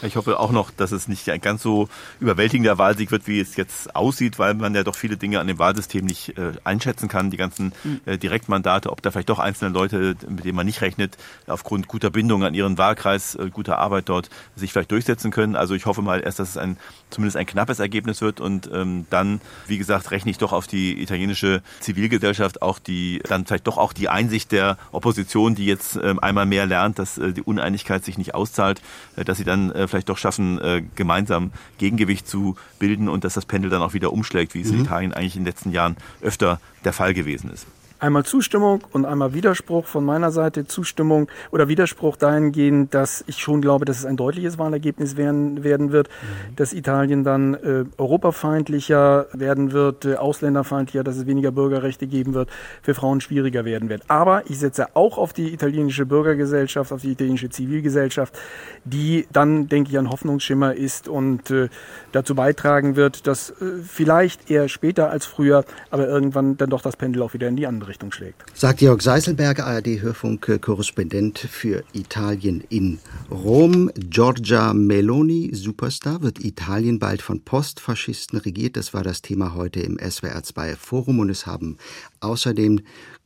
Ich hoffe auch noch, dass es nicht ein ganz so überwältigender Wahlsieg wird, wie es jetzt aussieht, weil man ja doch viele Dinge an dem Wahlsystem nicht äh, einschätzen kann. Die ganzen hm. äh, Direktmandate, ob da vielleicht doch einzelne Leute, mit denen man nicht rechnet, aufgrund guter Bindung an ihren Wahlkreis, äh, guter Arbeit dort, sich vielleicht durchsetzen können. Also ich hoffe mal erst, dass es ein zumindest ein knappes Ergebnis wird und ähm, dann, wie gesagt, rechne ich doch auf die italienische Zivilgesellschaft, auch die dann vielleicht doch auch die Einsicht der Opposition, die jetzt ähm, einmal mehr lernt, dass äh, die Uneinigkeit sich nicht auszahlt, äh, dass sie dann äh, vielleicht doch schaffen, äh, gemeinsam Gegengewicht zu bilden und dass das Pendel dann auch wieder umschlägt, wie es mhm. in Italien eigentlich in den letzten Jahren öfter der Fall gewesen ist. Einmal Zustimmung und einmal Widerspruch von meiner Seite. Zustimmung oder Widerspruch dahingehend, dass ich schon glaube, dass es ein deutliches Wahlergebnis werden, werden wird, mhm. dass Italien dann äh, europafeindlicher werden wird, äh, ausländerfeindlicher, dass es weniger Bürgerrechte geben wird, für Frauen schwieriger werden wird. Aber ich setze auch auf die italienische Bürgergesellschaft, auf die italienische Zivilgesellschaft, die dann, denke ich, ein Hoffnungsschimmer ist und äh, dazu beitragen wird, dass äh, vielleicht eher später als früher, aber irgendwann dann doch das Pendel auch wieder in die andere Richtung schlägt. Sagt Jörg Seiselberger, ARD-Hörfunk-Korrespondent für Italien in Rom. Giorgia Meloni, Superstar, wird Italien bald von Postfaschisten regiert. Das war das Thema heute im SWR 2 Forum und es haben außerdem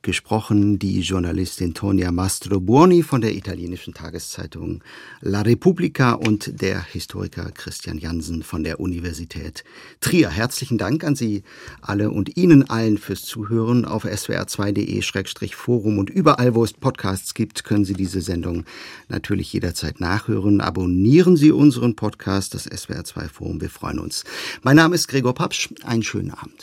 gesprochen die Journalistin Tonia Mastrobuoni von der italienischen Tageszeitung La Repubblica und der Historiker Christian Jansen von der Universität Trier. Herzlichen Dank an Sie alle und Ihnen allen fürs Zuhören. Auf swr2.de-forum und überall, wo es Podcasts gibt, können Sie diese Sendung natürlich jederzeit nachhören. Abonnieren Sie unseren Podcast, das SWR2 Forum. Wir freuen uns. Mein Name ist Gregor Papsch. Einen schönen Abend.